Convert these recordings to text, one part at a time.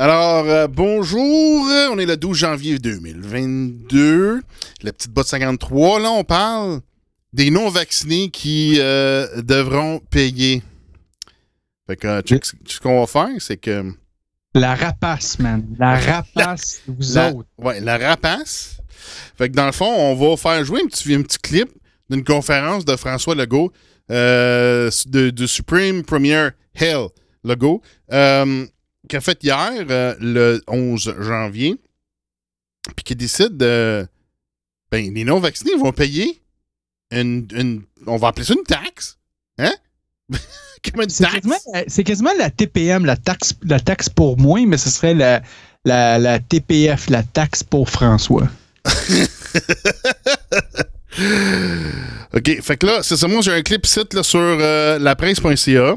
Alors, euh, bonjour. On est le 12 janvier 2022. La petite botte 53. Là, on parle des non-vaccinés qui euh, devront payer. Fait que, euh, check, ce qu'on va faire, c'est que. La rapace, man. La rapace, vous La, autres. ouais, la rapace. Fait que dans le fond, on va faire jouer un petit, un petit clip d'une conférence de François Legault euh, de, de Supreme Premier Hell Legault euh, qui a fait hier, euh, le 11 janvier, puis qui décide de. Ben, les non-vaccinés vont payer une, une- On va appeler ça une taxe. Hein? Comme une C'est taxe. quasiment, c'est quasiment la TPM, la taxe, la taxe pour moi, mais ce serait la, la, la TPF, la taxe pour François. OK, fait que là, c'est ça, moi j'ai un clip site là, sur euh, lapresse.ca.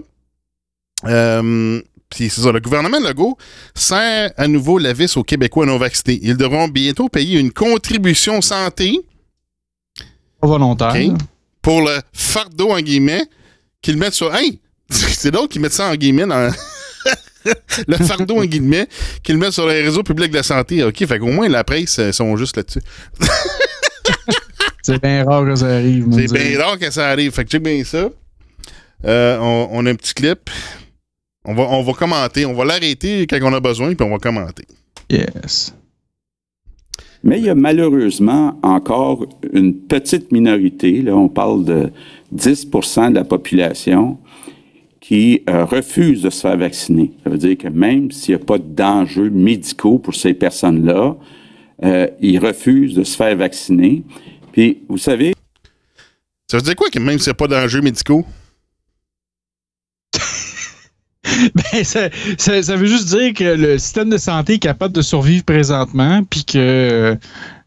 Euh, Puis c'est ça, le gouvernement Legault serre à nouveau la vis aux Québécois non vaccinés. Ils devront bientôt payer une contribution santé volontaire. Pour le fardeau, en guillemets, qu'ils mettent sur... Hey! C'est d'autres qui mettent ça en guillemets dans... le fardeau, en guillemets, qu'ils mettent sur les réseaux publics de la santé. OK, fait qu'au moins la presse, ils sont juste là-dessus. C'est bien rare que ça arrive. C'est bien rare que ça arrive. Fait que check bien ça. Euh, on, on a un petit clip. On va, on va commenter. On va l'arrêter quand on a besoin, puis on va commenter. Yes. Mais il y a malheureusement encore une petite minorité, là, on parle de 10% de la population, qui euh, refuse de se faire vacciner. Ça veut dire que même s'il n'y a pas d'enjeux médicaux pour ces personnes-là, euh, ils refusent de se faire vacciner. Puis, vous savez, Ça veut dire quoi que même s'il n'y a pas d'enjeux médicaux? Ben, ça, ça- ça veut juste dire que le système de santé est capable de survivre présentement, puis que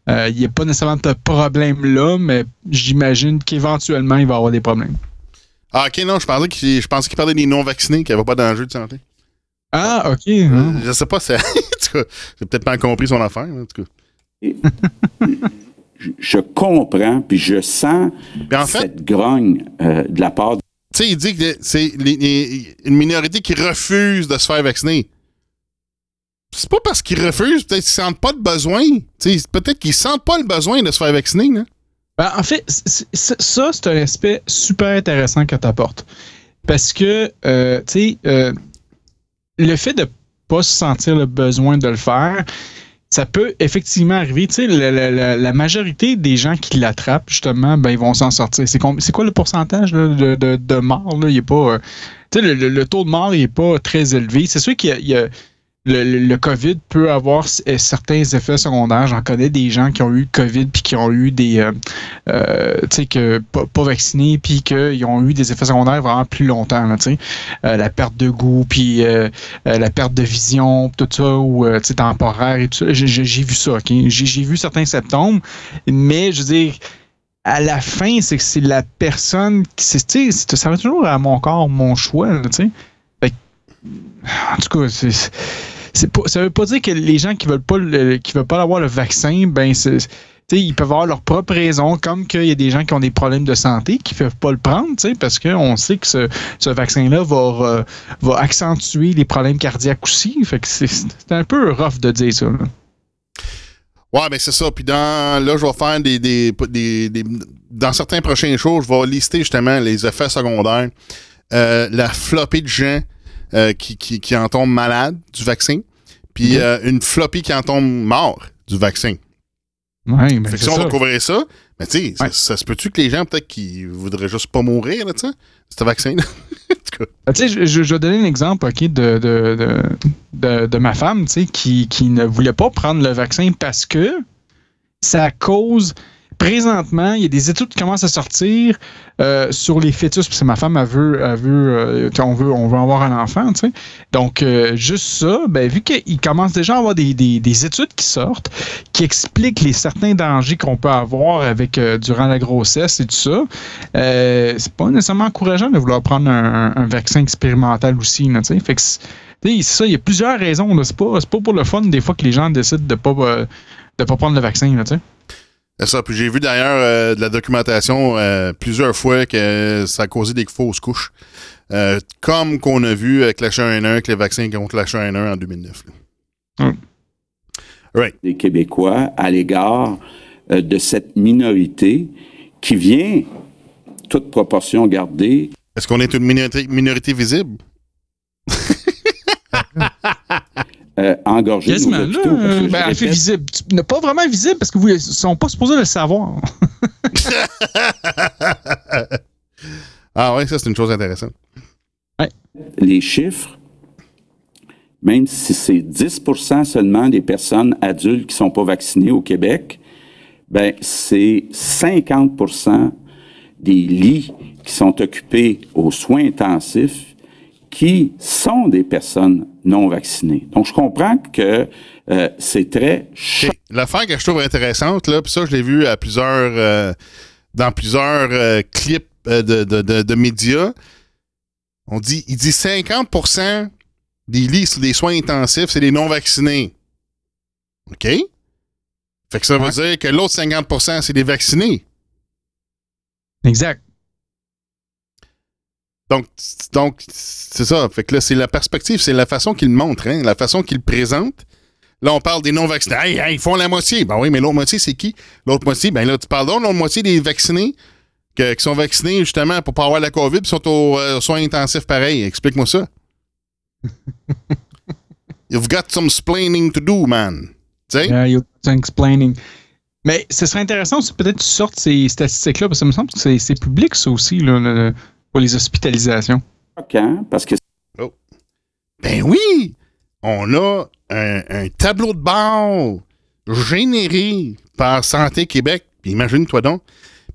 euh, il n'y a pas nécessairement de problème là, mais j'imagine qu'éventuellement, il va y avoir des problèmes. Ah, ok, non, je pensais qu'il, je pensais qu'il parlait des non-vaccinés, qui n'avaient pas d'enjeux de santé. Ah, ok. Euh. Je sais pas, c'est, en tout cas, j'ai peut-être pas compris son affaire, en tout cas. je- comprends, puis je sens Puis en fait, cette grogne euh, de la part tu sais, il dit que c'est une minorité qui refuse de se faire vacciner. C'est pas parce qu'ils refusent, peut-être qu'ils sentent pas le besoin. Peut-être qu'ils sentent pas le besoin de se faire vacciner, là. Ben, en fait, ça, c'est un aspect super intéressant que tu apportes. Parce que, euh, tu sais, euh, le fait de pas se sentir le besoin de le faire, ça peut effectivement arriver. Tu sais, la, majorité des gens qui l'attrapent, justement, ben, ils vont s'en sortir. C'est quoi le pourcentage de, de, de morts? Là? Il est pas, euh, tu sais, le, le- taux de mort n'est pas très élevé. C'est sûr qu'il y a le, COVID peut avoir euh, certains effets secondaires. J'en connais des gens qui ont eu COVID puis qui ont eu des, euh, euh, tu sais, que pas, vaccinés puis qu'ils ont eu des effets secondaires vraiment plus longtemps, là. Euh, la perte de goût puis la perte de vision, tout ça, ou, tu sais, temporaire et tout ça. J'ai- vu ça, OK? J'ai vu certains symptômes, mais je veux dire, à la fin, c'est que c'est la personne qui, tu sais, ça va toujours à mon corps, mon choix, tu sais. En tout cas, c'est pas, ça veut pas dire que les gens qui veulent pas qui veulent pas avoir le vaccin, ben c'est ils peuvent avoir leurs propres raisons, comme qu'il y a des gens qui ont des problèmes de santé qui peuvent pas le prendre, parce qu'on sait que ce, ce vaccin-là va, euh, va accentuer les problèmes cardiaques aussi. Fait que c'est un peu rough de dire ça. là. Ouais, ben c'est ça. Puis dans là, je vais faire des, des, des- Dans certains prochains shows, je vais lister justement les effets secondaires. Euh, la flopée de gens euh, qui, qui, qui en tombent malades du vaccin. Puis Mhm. euh, une flopée qui en tombe mort du vaccin. Ouais, ben Fait que si on va ça. mais tu sais, ça, Ouais. ça se peut-tu que les gens, peut-être, qui voudraient juste pas mourir, là, tu sais, ce vaccin-là? en tout cas. Tu sais, je, vais donner un exemple ok, de, de, de, de- de ma femme qui, qui ne voulait pas prendre le vaccin parce que ça cause. Présentement, il y a des études qui commencent à sortir euh, sur les fœtus, parce que ma femme, elle veut, elle veut, euh, on veut, on veut avoir un enfant, tu sais. Donc, euh, juste ça, ben, vu qu'il commence déjà à avoir des, des- des études qui sortent, qui expliquent les certains dangers qu'on peut avoir avec durant la grossesse et tout ça, c'est pas nécessairement encourageant de vouloir prendre un, vaccin expérimental aussi, tu sais. C'est ça, il y a plusieurs raisons. C'est pas, pas pour le fun des fois que les gens décident de pas, de pas prendre le vaccin, tu sais. C'est ça. Puis j'ai vu d'ailleurs euh, de la documentation euh, plusieurs fois que ça a causé des fausses couches. Euh, comme qu'on a vu avec la H1N1, avec les vaccins contre la H1N1 en 2009. là. Right. des Québécois à l'égard euh, de cette minorité qui vient, toute proportion gardée, Est-ce qu'on est une minorité, minorité visible? Euh, nos Quasiment, là. parce que Ben, en fait, répète, visible. Tu- Pas vraiment visible parce que vous ne sont pas supposés le savoir. Ah ouais, ça c'est une chose intéressante. les chiffres, même si c'est 10% seulement des personnes adultes qui ne sont pas vaccinées au Québec, ben c'est 50% des lits qui sont occupés aux soins intensifs qui sont des personnes non vaccinées. Donc, je comprends que euh, c'est très OK. L'affaire que je trouve intéressante, là, puis ça, je l'ai vu à plusieurs, euh, dans plusieurs euh, clips euh, de, de, de, de médias. On dit, il dit 50% des lits sur des soins intensifs, c'est des non-vaccinés. OK? Fait que ça veut dire que l'autre 50% c'est des vaccinés. Exact. Donc, donc c'est ça. Fait que là, c'est la perspective, c'est la façon qu'il montre, hein, la façon qu'il présente. Là, on parle des non-vaccinés. Hey, hey, ils font la moitié. Ben oui, mais l'autre moitié, c'est qui? L'autre moitié, ben là, tu parles l'autre moitié des vaccinés que- qui sont vaccinés justement pour pas avoir la COVID puis sont aux euh, soins intensifs pareil. Explique-moi ça. You've got some splaining to do, man. Tu sais? Yeah, you're explaining. Mais ce serait intéressant aussi peut-être que tu sortes ces statistiques-là, parce que ça me semble que c'est- c'est public, ça aussi, là, le- pour les hospitalisations. choquant parce que Ben oui! On a un, un tableau de bord généré par Santé Québec. Puis imagine-toi donc.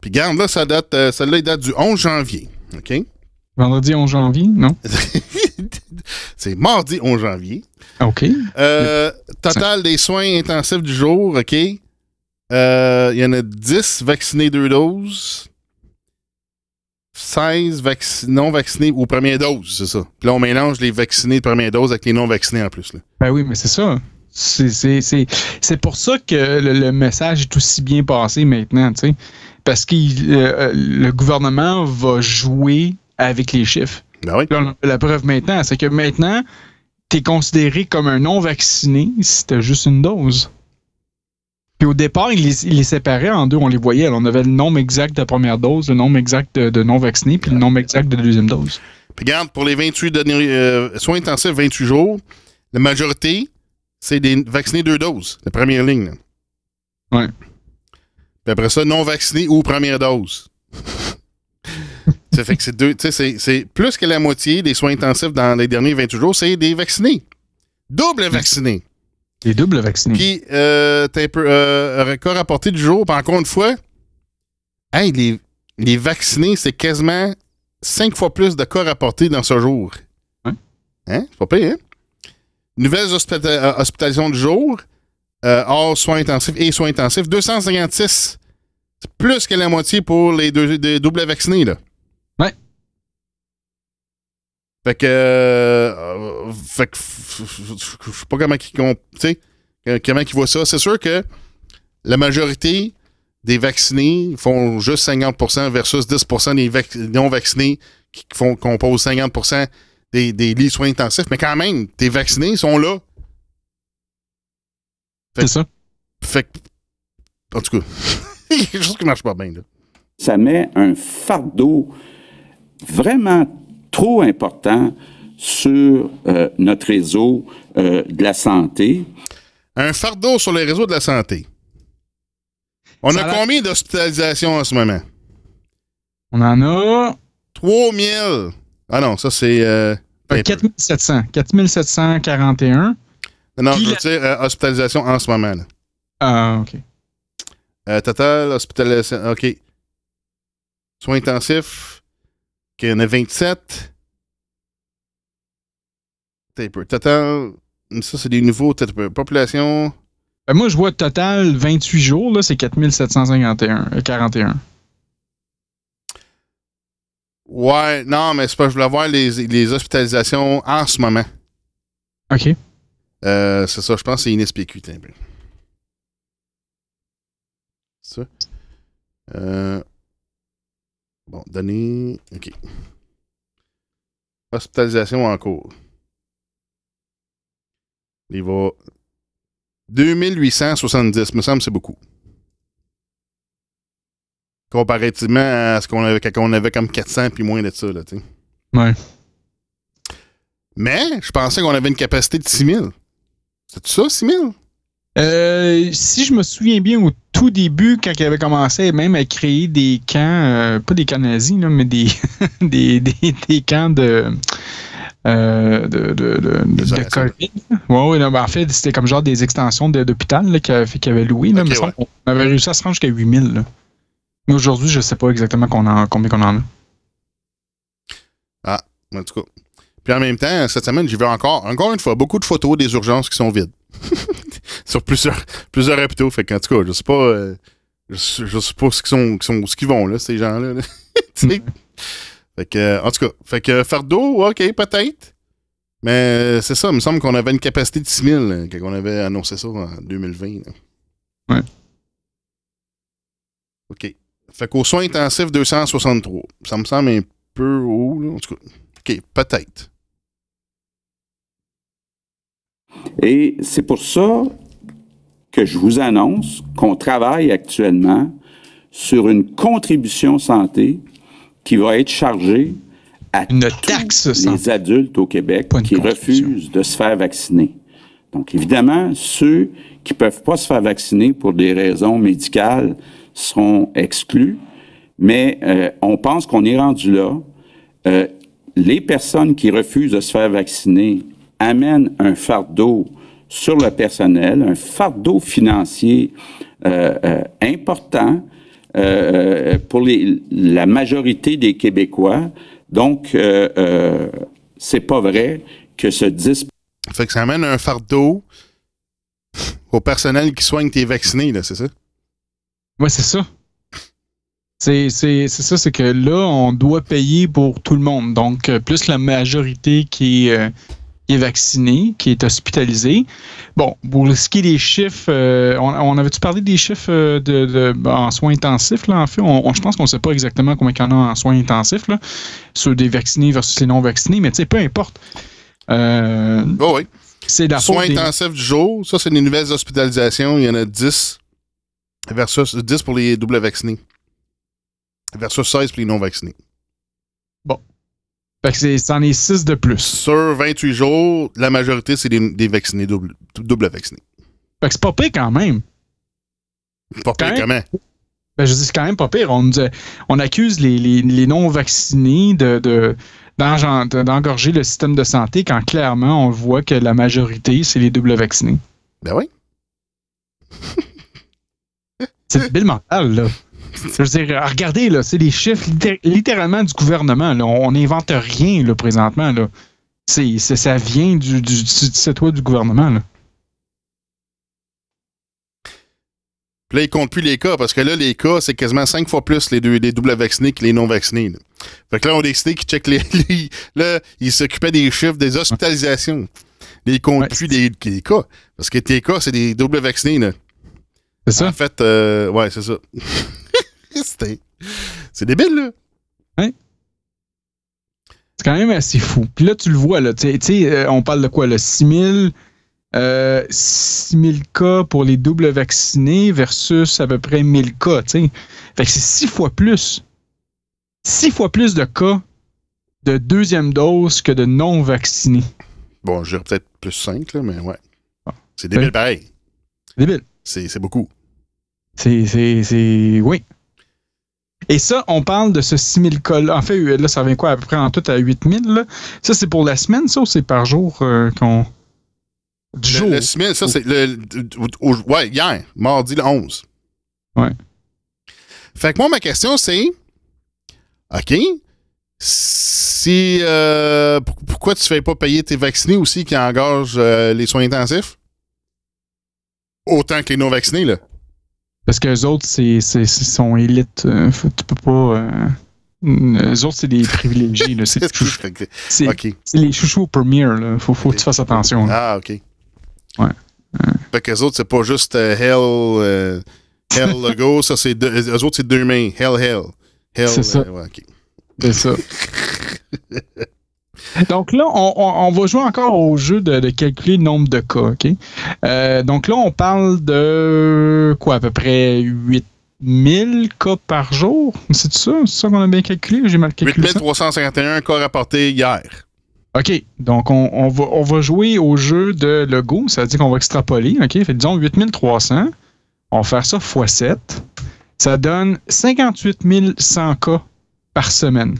Puis garde là, ça date, euh, celle-là, il date du 11 janvier. OK? Vendredi 11 janvier, non? C'est mardi 11 janvier. OK. Euh, total des soins intensifs du jour, OK? Euh, Il y en a 10 vaccinés deux doses. 16 vac- non vaccinés aux premières doses, c'est ça. Puis là, on mélange les vaccinés de première dose avec les non vaccinés en plus. Là. Ben oui, mais c'est ça. C'est- pour ça que le, le message est aussi bien passé maintenant, tu sais. Parce que le gouvernement va jouer avec les chiffres. Ben oui. Là, la preuve maintenant, c'est que maintenant, tu es considéré comme un non-vacciné si tu juste une dose. Puis au départ, il les, séparait en deux, on les voyait. On avait le nombre exact de première dose, le nombre exact de, de non-vaccinés, puis le nombre exact de deuxième dose. Puis regarde, pour les 28 derniers euh, soins intensifs, 28 jours, la majorité, c'est des vaccinés deux doses, la première ligne. là. Ouais. Puis après ça, non vaccinés ou première dose. ça fait que c'est deux, tu sais, c'est- c'est plus que la moitié des soins intensifs dans les derniers 28 jours, c'est des vaccinés. Double vaccinés. Les doubles vaccinés. Puis, euh, t'as un peu, euh, record rapporté du jour, puis encore une fois, hey, les, les vaccinés, c'est quasiment cinq fois plus de cas rapportés dans ce jour. Ouais. Hein? C'est pas pire, hein? Nouvelles hospita- euh, hospitalisations du jour, euh, hors soins intensifs et soins intensifs, 256. C'est plus que la moitié pour les deux, deux doubles vaccinés, là. Ouais. Fait que. euh, fait que. Je sais pas comment ils tu sais, euh, comment ils voient ça. C'est sûr que la majorité des vaccinés font juste 50% versus 10% des vac- non-vaccinés qui font, composent 50 des, des lits soins intensifs. Mais quand même, tes vaccinés sont là. C'est ça. Fait que. En tout cas, il y a quelque chose qui marche pas bien, là. ça met un fardeau vraiment trop important sur euh, notre réseau euh, de la santé. Un fardeau sur le réseau de la santé. On Ça a combien d'hospitalisations en ce moment? On en a 3000! Ah non, ça c'est. euh, euh, 4700. 4741. non, Puis je veux la- dire euh, hospitalisation en ce moment. Là. Ah, OK. Euh, total, hospitalisation. OK. Soins intensifs. OK, il y en a 27. Attends un peu. Total. Ça, c'est des nouveaux. Population. Ben, moi, je vois total 28 jours, là, c'est 4751. euh, 41. Ouais, non, mais c'est pas. Je voulais voir les, les hospitalisations en ce moment. OK. Euh, c'est ça, je pense que c'est INSPQ. peu. Ça. Euh, bon, données. OK. Hospitalisation en cours. Il va 2870, me semble c'est beaucoup. Comparativement à ce qu'on avait quand on avait comme 400 puis moins de ça, là, tu sais. Ouais. Mais je pensais qu'on avait une capacité de 6000. C'est ça, 6000? Euh, si je me souviens bien, au tout début, quand il avait commencé même à créer des camps, euh, pas des camps nazis, là, mais des, des, des, des camps de. Euh, de, de, de. COVID. Ouais, ouais, non, ben, en fait, c'était comme genre des extensions d'hôpital qu'il avait, qu'il avait loué. Là, semble ouais. qu'on avait réussi à se rendre jusqu'à 8000. là. Mais aujourd'hui, je sais pas exactement qu'on en- combien qu'on en a. En tout cas. Puis en même temps, cette semaine, j'ai vu encore, encore une fois, beaucoup de photos des urgences qui sont vides. Sur plusieurs, plusieurs hôpitaux. Fait qu'en tout cas, je sais pas. euh, je, sais- je sais pas ce qu'ils sont, ce qu'ils vont, là, ces gens-là. là. Fait que, euh, en tout cas, fait que fardeau, ok, peut-être. Mais euh, c'est ça, il me semble qu'on avait une capacité de 6000 là, quand on avait annoncé ça en 2020. là. Ouais. OK. Fait qu'aux soins intensifs, 263. Ça me semble un peu haut, là. En tout cas, OK, peut-être. Et c'est pour ça que je vous annonce qu'on travaille actuellement sur une contribution santé qui va être chargée à Une tous taxe les adultes au Québec qui refusent de se faire vacciner. Donc, évidemment, ceux qui ne peuvent pas se faire vacciner pour des raisons médicales seront exclus, mais euh, on pense qu'on est rendu là. Euh, les personnes qui refusent de se faire vacciner amènent un fardeau sur le personnel, un fardeau financier euh, euh, important euh, pour les- la majorité des Québécois. Donc, euh, euh, c'est pas vrai que ce 10 Fait que ça amène un fardeau au personnel qui soigne tes vaccinés, là, c'est ça? Ouais, c'est ça. C'est c'est- c'est ça, c'est que là, on doit payer pour tout le monde. Donc, plus la majorité qui est, euh, qui est vaccinée, qui est hospitalisée. Bon, pour ce qui est des chiffres, euh, on, on avait-tu parlé des chiffres euh, de, de- ben, en soins intensifs, là, en fait? On, on- je pense qu'on ne sait pas exactement combien il y en a en soins intensifs, là, sur des vaccinés versus les non-vaccinés, mais tu sais, peu importe. Euh, Oh oui. c'est la Soins des- intensifs du jour, ça, c'est les nouvelles hospitalisations. Il y en a 10 versus 10 pour les doubles vaccinés. Versus 16 pour les non vaccinés. Fait que c'est- c'en est 6 de plus. Sur 28 jours, la majorité, c'est des, des vaccinés, double, double vaccinés. Fait que c'est pas pire quand même. Pas pire Quand comment? Ben, je dis, c'est quand même pas pire. On, on accuse les, les- les non-vaccinés de, d'engorger le système de santé quand clairement on voit que la majorité, c'est les doubles vaccinés. Ben oui. C'est débile mental, là. Je veux dire, regardez, là, c'est les chiffres litté- littéralement du gouvernement. Là. On n'invente rien, là, présentement. Là. C'est, c'est- ça vient du, du, du du gouvernement. Là. Puis là, ils comptent plus les cas, parce que là, les cas, c'est quasiment 5 fois plus les, deux, les doubles vaccinés que les non vaccinés. là. Fait que là, on a décidé qu'ils checkent les, les- Là, ils s'occupaient des chiffres des hospitalisations. Ils comptent Ouais. plus les, les cas. Parce que tes cas, c'est des doubles vaccinés, là. C'est ça? En fait, euh, ouais, c'est ça. C'est débile, là. C'est quand même assez fou. Puis là, tu le vois, là, tu sais- euh, on parle de quoi, là, 6000 euh, 6000 cas pour les doubles vaccinés versus à peu près 1000 cas, tu sais. Fait que c'est six fois plus. Six fois plus de cas de deuxième dose que de non vaccinés. Bon, je dirais peut-être plus 5, là, mais ouais. Ah. C'est débile pareil. C'est débile. C'est beaucoup. C'est, oui. Et ça, on parle de ce 6000 cas-là. En fait, là, ça revient quoi, à peu près en tout à 8000, là? Ça, c'est pour la semaine, ça, ou c'est par jour euh, qu'on... Du Le, jour. semaine, ça, c'est le, au- Ouais, hier, mardi le 11. Ouais. Fait que moi, ma question, c'est. OK. Si. euh, pour- pourquoi tu ne fais pas payer tes vaccinés aussi qui engagent euh, les soins intensifs? Autant que les non-vaccinés, là. Parce que les autres, c'est, c'est, élite. euh, tu peux pas. Euh, les autres, c'est des privilégiés. là. C'est, c'est, les chouchous premier. Là. Faut, faut que tu fasses attention. là. Ah, OK. Ouais. Fait que les autres, c'est pas juste euh, Hell. euh, hell Logo, ça, c'est deux. Eux autres, c'est deux mains. Hell, Hell. Hell. C'est ça. euh, ouais. C'est ça. Donc là, on, on- on va jouer encore au jeu de, de calculer le nombre de cas? Euh, donc là, on parle de quoi, à peu près 8000 cas par jour? C'est ça? C'est ça qu'on a bien calculé? ou J'ai mal calculé ça? 8351 cas rapportés hier. OK. Donc, on, on va, on va jouer au jeu de Lego. Ça veut dire qu'on va extrapoler. OK? Fait, disons 8300. On va faire ça x 7. Ça donne 58 100 cas par semaine.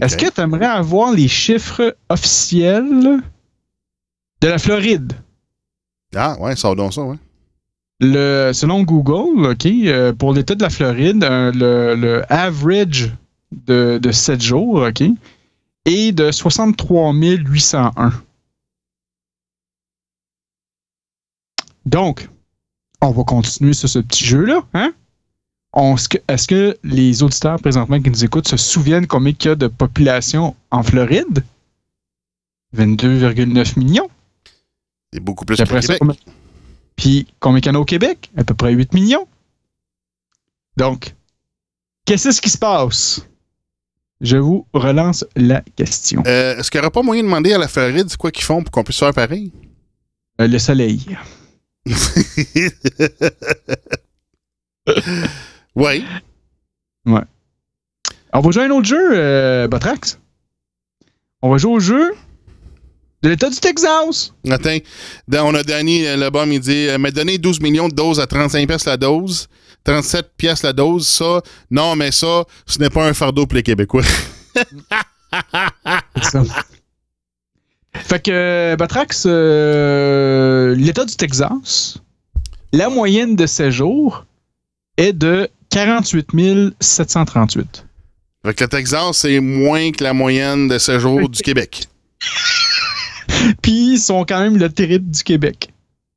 Est-ce que tu aimerais avoir les chiffres officiels de la Floride? Ah, ouais, ça donc ça, ouais. Le, selon Google, OK, euh, pour l'État de la Floride, euh, le, le average de, de 7 jours, OK, est de 63 801. Donc, on va continuer sur ce petit jeu-là. Hein? Est-ce que, les auditeurs présentement qui nous écoutent se souviennent combien il y a de population en Floride? 22,9 millions. C'est beaucoup plus que Québec. combien- Puis combien qu'il y en a au Québec? À peu près 8 millions. Donc, qu'est-ce qui se passe? Je vous relance la question. Euh, Est-ce qu'il n'y aurait pas moyen de demander à la Floride quoi qu'ils font pour qu'on puisse faire pareil? Euh, le soleil. oui. On va jouer à un autre jeu, euh, Botrax. On va jouer au jeu de l'État du Texas. Attends, dans- on a Danny euh, le bas il dit euh, Mais donner 12 millions de doses à 35 pièces la dose, 37 pièces la dose, ça, non, mais ça, ce n'est pas un fardeau pour les Québécois. Ça. Fait que, Batrax, euh, l'État du Texas, la moyenne de séjour est de 48 738. Fait que le Texas, c'est moins que la moyenne de séjour du Québec. Puis, ils sont quand même le terrible du Québec.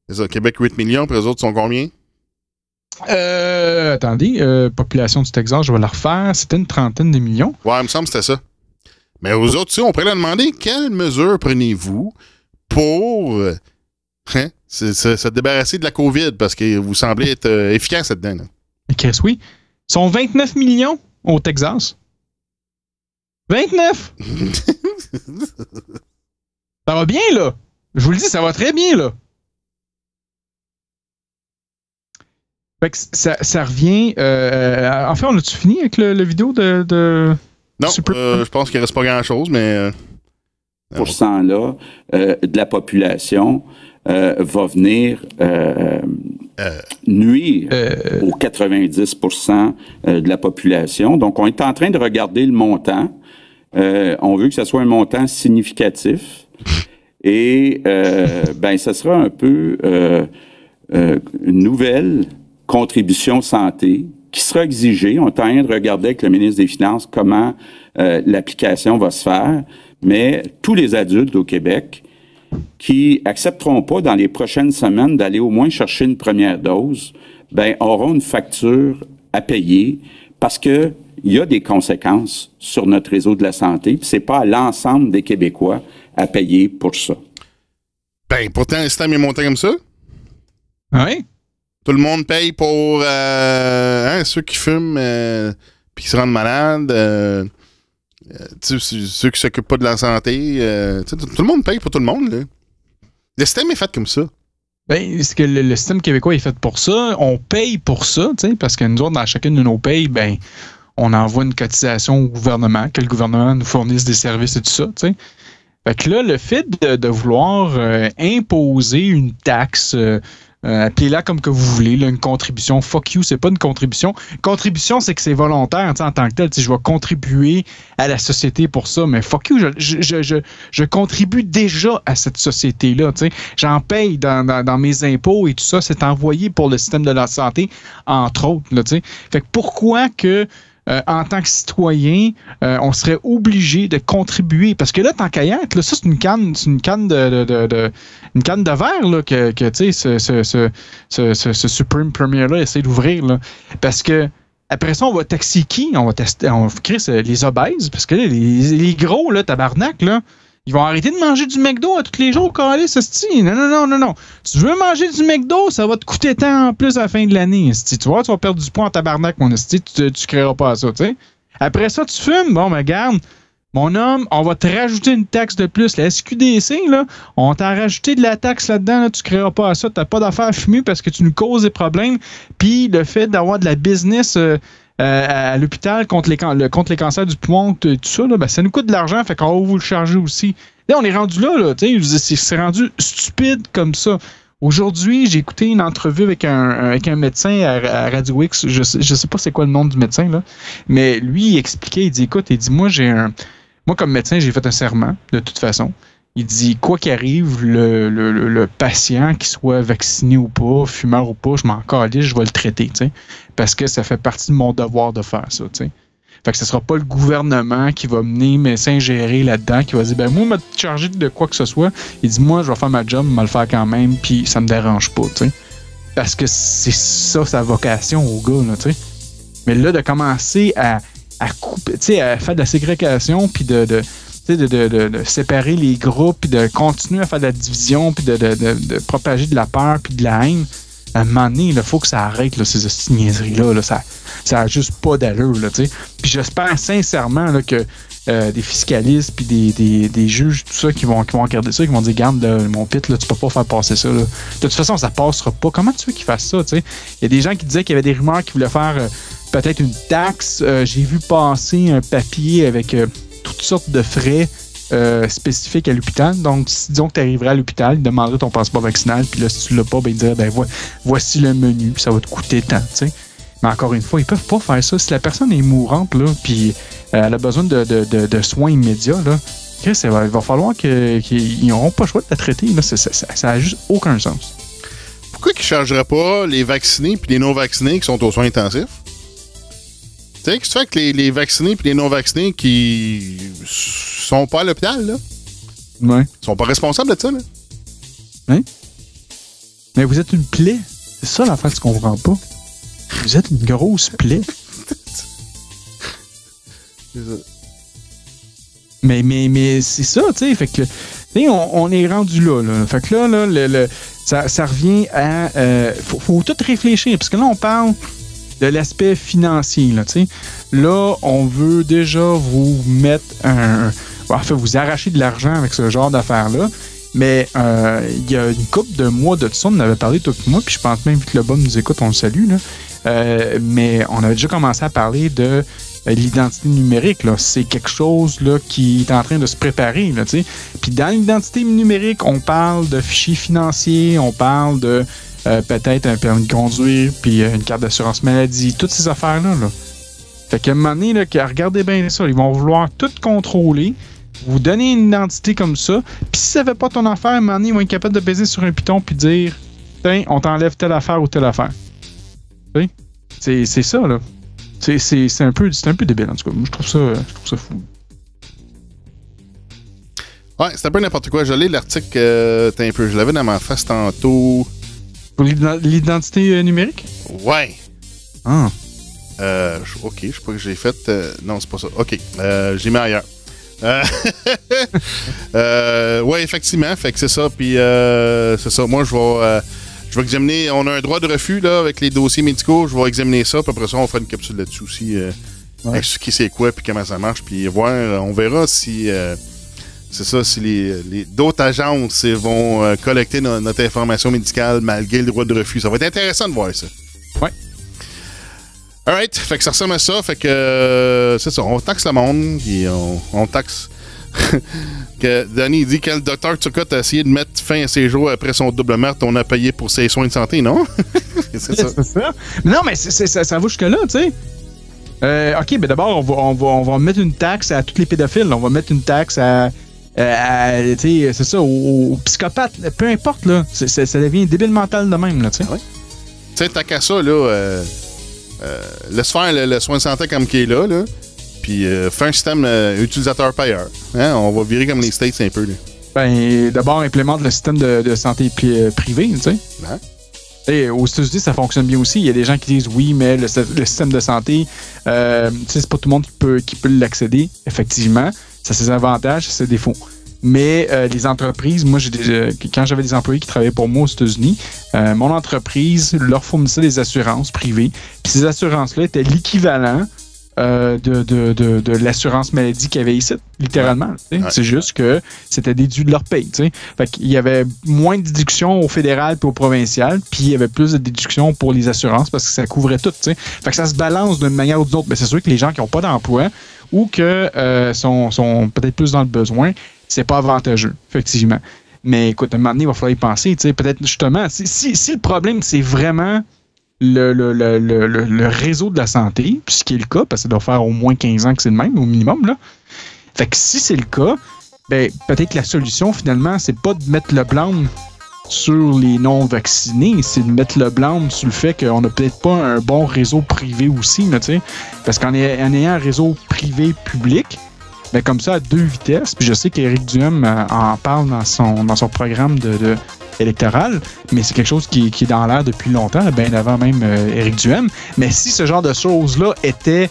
C'est ça, Québec 8 millions, puis les autres sont combien? Euh, attendez, euh, population du Texas, je vais la refaire. C'était une trentaine de millions. Ouais, il me semble que c'était ça. Mais aux autres, tu on pourrait leur demander quelles mesures prenez-vous pour euh, hein, se, se- se débarrasser de la COVID? Parce que vous semblez être euh, efficace là-dedans. là. Chris, oui. Ils sont 29 millions au Texas. 29! ça va bien, là. Je vous le dis, ça va très bien, là. Fait que ça, ça revient. euh, en fait, on a-tu fini avec le, le vidéo de. de- Non, Super. euh, je pense qu'il reste pas grand-chose, mais euh, là euh, de la population euh, va venir euh, nuire euh, aux 90% euh, de la population. Donc, on est en train de regarder le montant. Euh, on veut que ce soit un montant significatif. Et, euh, ben, ce sera un peu une nouvelle contribution santé qui sera exigée. On est en train de regarder avec le ministre des Finances comment l'application va se faire. Mais tous les adultes au Québec qui accepteront pas dans les prochaines semaines d'aller au moins chercher une première dose, ben auront une facture à payer parce que il y a des conséquences sur notre réseau de la santé, puis c'est pas à l'ensemble des Québécois à payer pour ça. ben, pourtant, le système est monté comme ça. ouais. Tout le monde paye pour euh, hein, ceux qui fument euh, puis qui se rendent malades. euh, tu sais, ceux qui s'occupent pas de la santé. euh, tu tout le monde paye pour tout le monde. Le système est fait comme ça. Ben, c'est que le, système québécois est fait pour ça? On paye pour ça, tu parce que nous autres, dans chacune de nos payes, ben, on envoie une cotisation au gouvernement, que le gouvernement nous fournisse des services et tout ça, tu. Fait que là, le fait de, vouloir euh, imposer une taxe, euh, euh, appelez-la comme que vous voulez, une contribution, fuck you, c'est pas une contribution. Contribution, c'est que c'est volontaire, en tant que tel, je vais contribuer à la société pour ça, mais fuck you, je, contribue déjà à cette société-là, j'en paye dans, mes impôts et tout ça, c'est envoyé pour le système de la santé, entre autres. Là, fait que pourquoi que euh, en tant que citoyen, euh, on serait obligé de contribuer? Parce que là, tant qu'à là, ça, c'est une canne, c'est une canne de, de- de- une canne de verre là, que, que, tu sais, ce, ce, ce, ce, Supreme Premier-là essaie d'ouvrir. là. Parce que après ça, on va taxer qui? On va tester, on va Chris, euh, les obèses, parce que là, les, les gros, là, tabarnak, là, ils vont arrêter de manger du McDo à tous les jours, Calis, esti. Non, non, non, non, non. Tu veux manger du McDo, ça va te coûter tant en plus à la fin de l'année. Tu vois, tu vas perdre du poids en tabarnak, mon esti. Tu, tu créeras pas ça, tu sais. Après ça, tu fumes. Bon, ben, garde. Mon homme, on va te rajouter une taxe de plus. La SQDC, là, on t'a rajouté de la taxe là-dedans. Là, tu ne créeras pas à ça. Tu n'as pas d'affaires à fumer parce que tu nous causes des problèmes. Puis le fait d'avoir de la business euh, euh, à l'hôpital contre les, cancers du poumon, tout ça, là, ben, ça nous coûte de l'argent. Fait qu'on va vous le charger aussi. Là, on est rendu là. là c'est rendu stupide comme ça. Aujourd'hui, j'ai écouté une entrevue avec un, médecin à, Radio X. Je je sais pas c'est quoi le nom du médecin, là. Mais lui, il expliquait, il dit, écoute, il dit, moi, j'ai un, moi, comme médecin, j'ai fait un serment, de toute façon. Il dit, quoi qu'il arrive, le, patient, qu'il soit vacciné ou pas, fumeur ou pas, je m'en calisse, je vais le traiter, parce que ça fait partie de mon devoir de faire ça, tu Fait que ce sera pas le gouvernement qui va mener s'ingérer là-dedans, qui va dire, ben moi, me charger de quoi que ce soit. Il dit, moi, je vais faire ma job, je vais le faire quand même, puis ça me dérange pas, tu Parce que c'est ça sa vocation au gars, là, tu sais. Mais là, de commencer à à couper, tu sais, à faire de la ségrégation, puis de, de, de, séparer les groupes, puis de continuer à faire de la division, puis de, propager de la peur, puis de la haine. À un moment donné, il faut que ça arrête, ces niaiseries-là. Là, ça n'a juste pas d'allure. Puis j'espère sincèrement là, que euh, des fiscalistes puis des, des, des, juges, tout ça, qui vont, qui vont regarder ça, qui vont dire Garde, mon pit, là, tu peux pas faire passer ça. De toute façon, ça passera pas. Comment tu veux qu'ils fassent ça? Il y a des gens qui disaient qu'il y avait des rumeurs qui voulaient faire. Euh, peut-être une taxe. Euh, j'ai vu passer un papier avec toutes sortes de frais euh, spécifiques à l'hôpital. Donc, disons que tu arriverais à l'hôpital, il demanderait ton passeport vaccinal, puis là, si tu l'as pas, ben, il dirait ben, voici le menu, ça va te coûter tant. Mais encore une fois, ils peuvent pas faire ça. Si la personne est mourante, là, puis elle a besoin de, soins immédiats, là, il va, falloir qu'ils n'auront pas le choix de la traiter. Ça n'a juste aucun sens. Pourquoi ils ne chargeraient pas les vaccinés puis les non-vaccinés qui sont aux soins intensifs? Qu'est-ce que avec les, les vaccinés et les non-vaccinés qui sont pas à l'hôpital, là? Ouais. Ils sont pas responsables de ça, là? Hein? Mais vous êtes une plaie. C'est ça l'affaire que tu comprends pas. Vous êtes une grosse plaie. c'est. Mais, mais, mais c'est ça, tu sais. Fait que, on, on, est rendu là, là. Fait que là, là le, ça, ça, revient à. Euh, faut, faut tout réfléchir. Parce que là, on parle de l'aspect financier. Là, là, on veut déjà vous mettre un. En vous arracher de l'argent avec ce genre d'affaires-là. Mais euh, il y a une couple de mois de ça, on avait parlé tout moi, puis je pense même que le bon nous écoute, on le salue. Là. Euh, mais on avait déjà commencé à parler de euh, l'identité numérique. C'est quelque chose là, qui est en train de se préparer. Là, puis dans l'identité numérique, on parle de fichiers financiers, on parle de euh, peut-être un permis de conduire, puis euh, une carte d'assurance maladie, toutes ces affaires-là. Là. Fait qu'à un moment donné, là, regardez bien ça, ils vont vouloir tout contrôler, vous donner une identité comme ça, puis si ça fait pas ton affaire, à un moment donné, ils vont être capables de baiser sur un piton puis dire Tiens, on t'enlève telle affaire ou telle affaire. C'est, ça, là. C'est, un peu, un peu débile, en tout cas. Moi, je trouve ça, je trouve ça fou. Ouais, c'est un peu n'importe quoi. Je lis l'article, euh, un peu. Je l'avais dans ma face tantôt. Pour l'identité euh, numérique? Ouais. Ah. Euh, ok, je sais pas que j'ai fait. Euh, non, c'est pas ça. Ok, euh, j'ai mis ailleurs. ouais, effectivement, fait que c'est ça. Puis c'est ça. Moi, je vais, je vais examiner. On a un droit de refus là avec les dossiers médicaux. Je vais examiner ça. Puis après ça, on fera une capsule là-dessus aussi. Ouais. Expliquer c'est quoi puis comment ça marche. Puis voir. On verra si c'est ça, si les, d'autres agences vont euh, collecter notre information médicale malgré le droit de refus. Ça va être intéressant de voir ça. Ouais. Alright, fait que ça ressemble à ça. Fait que euh, c'est ça, on taxe le monde, on, taxe. que Danny dit que le docteur Turcotte a essayé de mettre fin à ses jours après son double meurtre, on a payé pour ses soins de santé, non? c'est ça. Non, mais ça, ça va jusque-là, tu sais. Euh, ok, ben d'abord, on va, on, va, on va mettre une taxe à tous les pédophiles. On va mettre une taxe à euh, c'est ça, aux, psychopathes, peu importe, là, ça devient débile mental de même, là, tu sais. Ah tu sais, t'as qu'à ça, là, euh, euh, laisse faire le, soin de santé comme qu'il est là, là, puis euh, fais un système utilisateur-payeur. Hein, on va virer comme les States un peu, là. Ben, d'abord, implémente le système de, santé privé, tu sais. Hein? Et aux États-Unis, ça fonctionne bien aussi. Il y a des gens qui disent oui, mais le, système de santé, euh, c'est pas tout le monde qui peut, qui peut l'accéder, effectivement. Ça a ses avantages, ça a ses défauts. Mais euh, les entreprises, moi, j'ai quand j'avais des employés qui travaillaient pour moi aux États-Unis, euh, mon entreprise leur fournissait des assurances privées. Puis ces assurances-là étaient l'équivalent euh, de, de, de, de l'assurance maladie qu'il y avait ici, littéralement. Ouais. C'est juste que c'était déduit de leur paye. Fait qu'il y avait moins de déductions au fédéral et au provincial, puis il y avait plus de déductions pour les assurances parce que ça couvrait tout. Fait que ça se balance d'une manière ou d'une autre. Mais c'est sûr que les gens qui n'ont pas d'emploi ou que euh, sont, sont peut-être plus dans le besoin, c'est pas avantageux, effectivement. Mais écoute, à un moment donné, il va falloir y penser. Peut-être justement, si, si, si le problème, c'est vraiment le, le, le, le, réseau de la santé, ce qui est le cas, parce que ça doit faire au moins 15 ans que c'est le même, au minimum, là. Fait que si c'est le cas, ben, peut-être que la solution, finalement, c'est pas de mettre le blâme sur les non-vaccinés, c'est de mettre le blâme sur le fait qu'on n'a peut-être pas un bon réseau privé aussi, là. Parce qu'en ay- en ayant un réseau privé-public, ben comme ça, à deux vitesses, puis je sais qu'Éric Duhem euh, en parle dans son, programme de, électoral, mais c'est quelque chose qui, qui est dans l'air depuis longtemps, bien avant même euh, Éric Duhem. Mais si ce genre de choses-là était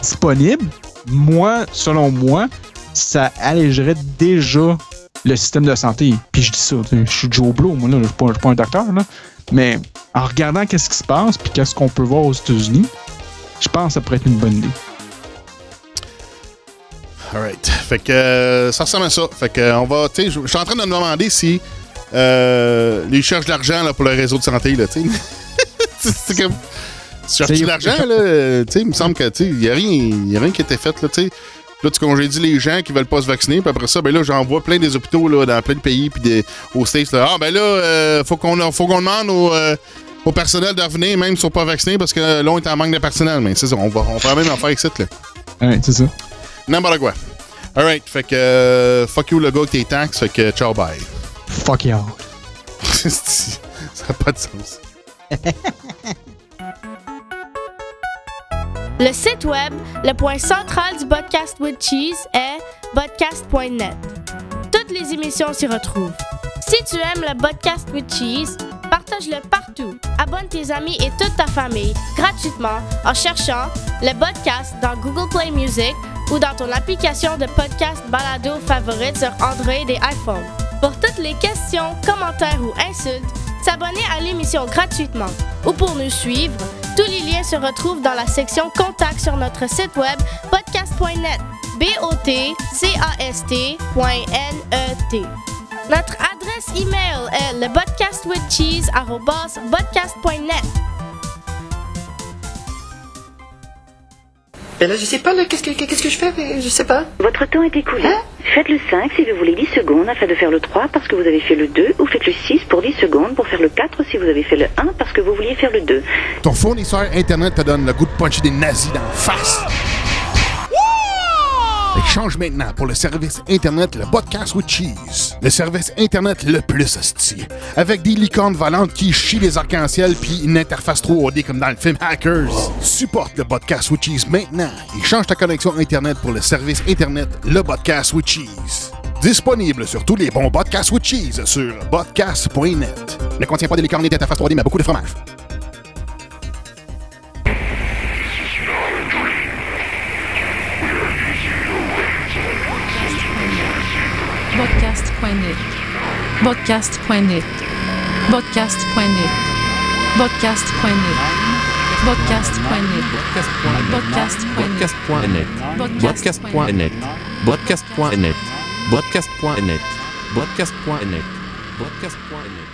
disponible, moi, selon moi, ça allégerait déjà le système de santé. Puis je dis ça, je suis Joe Blow, moi, là, je suis pas, je suis pas un docteur, là. Mais en regardant qu'est-ce qui se passe, puis qu'est-ce qu'on peut voir aux États-Unis, je pense que ça pourrait être une bonne idée. Alright. Fait que euh, ça ressemble à ça. Fait que euh, on va. Tu sais, je suis en train de me demander si euh, ils cherchent de l'argent là, pour le réseau de santé, là, tu sais. C'est- comme. Tu cherches de l'argent, là? Tu sais, il me semble que, tu sais, il n'y a, rien- y a rien qui a été fait, là, tu sais. Là, tu congédies les gens qui veulent pas se vacciner, puis après ça, ben là, j'en vois plein des hôpitaux, là, dans plein de pays, puis des, aux States, là. Ah, ben là, euh, faut qu'on faut qu'on demande au, euh, au personnel de revenir, même s'ils sont pas vaccinés, parce que euh, là, on est en manque de personnel. Mais c'est ça, on va, on va même en faire ici, là. Ouais, c'est ça. N'importe quoi. Alright, fait que euh, fuck you le gars avec tes taxes, fait que ciao bye. Fuck you. ça n'a pas de sens. Le site web, le point central du podcast with cheese est podcast.net. Toutes les émissions s'y retrouvent. Si tu aimes le podcast with cheese, partage-le partout. Abonne tes amis et toute ta famille gratuitement en cherchant le podcast dans Google Play Music ou dans ton application de podcast balado favorite sur Android et iPhone. Pour toutes les questions, commentaires ou insultes, s'abonner à l'émission gratuitement ou pour nous suivre, tous les liens se retrouvent dans la section Contact sur notre site web podcast.net. B-O-T-C-A-S-T.net. Notre adresse email est le là, je sais pas, là, qu'est-ce que, qu'est-ce que je fais? mais Je sais pas. Votre temps est écoulé. Faites le 5 si vous voulez 10 secondes afin de faire le 3 parce que vous avez fait le 2 ou faites le 6 pour 10 secondes pour faire le 4 si vous avez fait le 1 parce que vous vouliez faire le 2. Ton fournisseur Internet te donne le goût de puncher des nazis dans la face. Change maintenant pour le service Internet, le podcast with cheese. Le service Internet le plus hostile. Avec des licornes volantes qui chient les arcs-en-ciel puis une interface 3D comme dans le film Hackers. Supporte le podcast with cheese maintenant et change ta connexion Internet pour le service Internet, le podcast with cheese. Disponible sur tous les bons podcasts with cheese sur podcast.net. Ne contient pas de licornes et d'interface 3D, mais beaucoup de fromage. Podcast.net. Podcast.net. Podcast.net. Podcast.net. Podcast.net. Podcast.net. Podcast.net. Podcast.net. Podcast.net. Podcast.net.